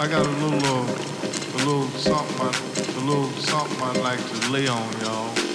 I got a little, uh, a little something, I, a little something I'd like to lay on y'all.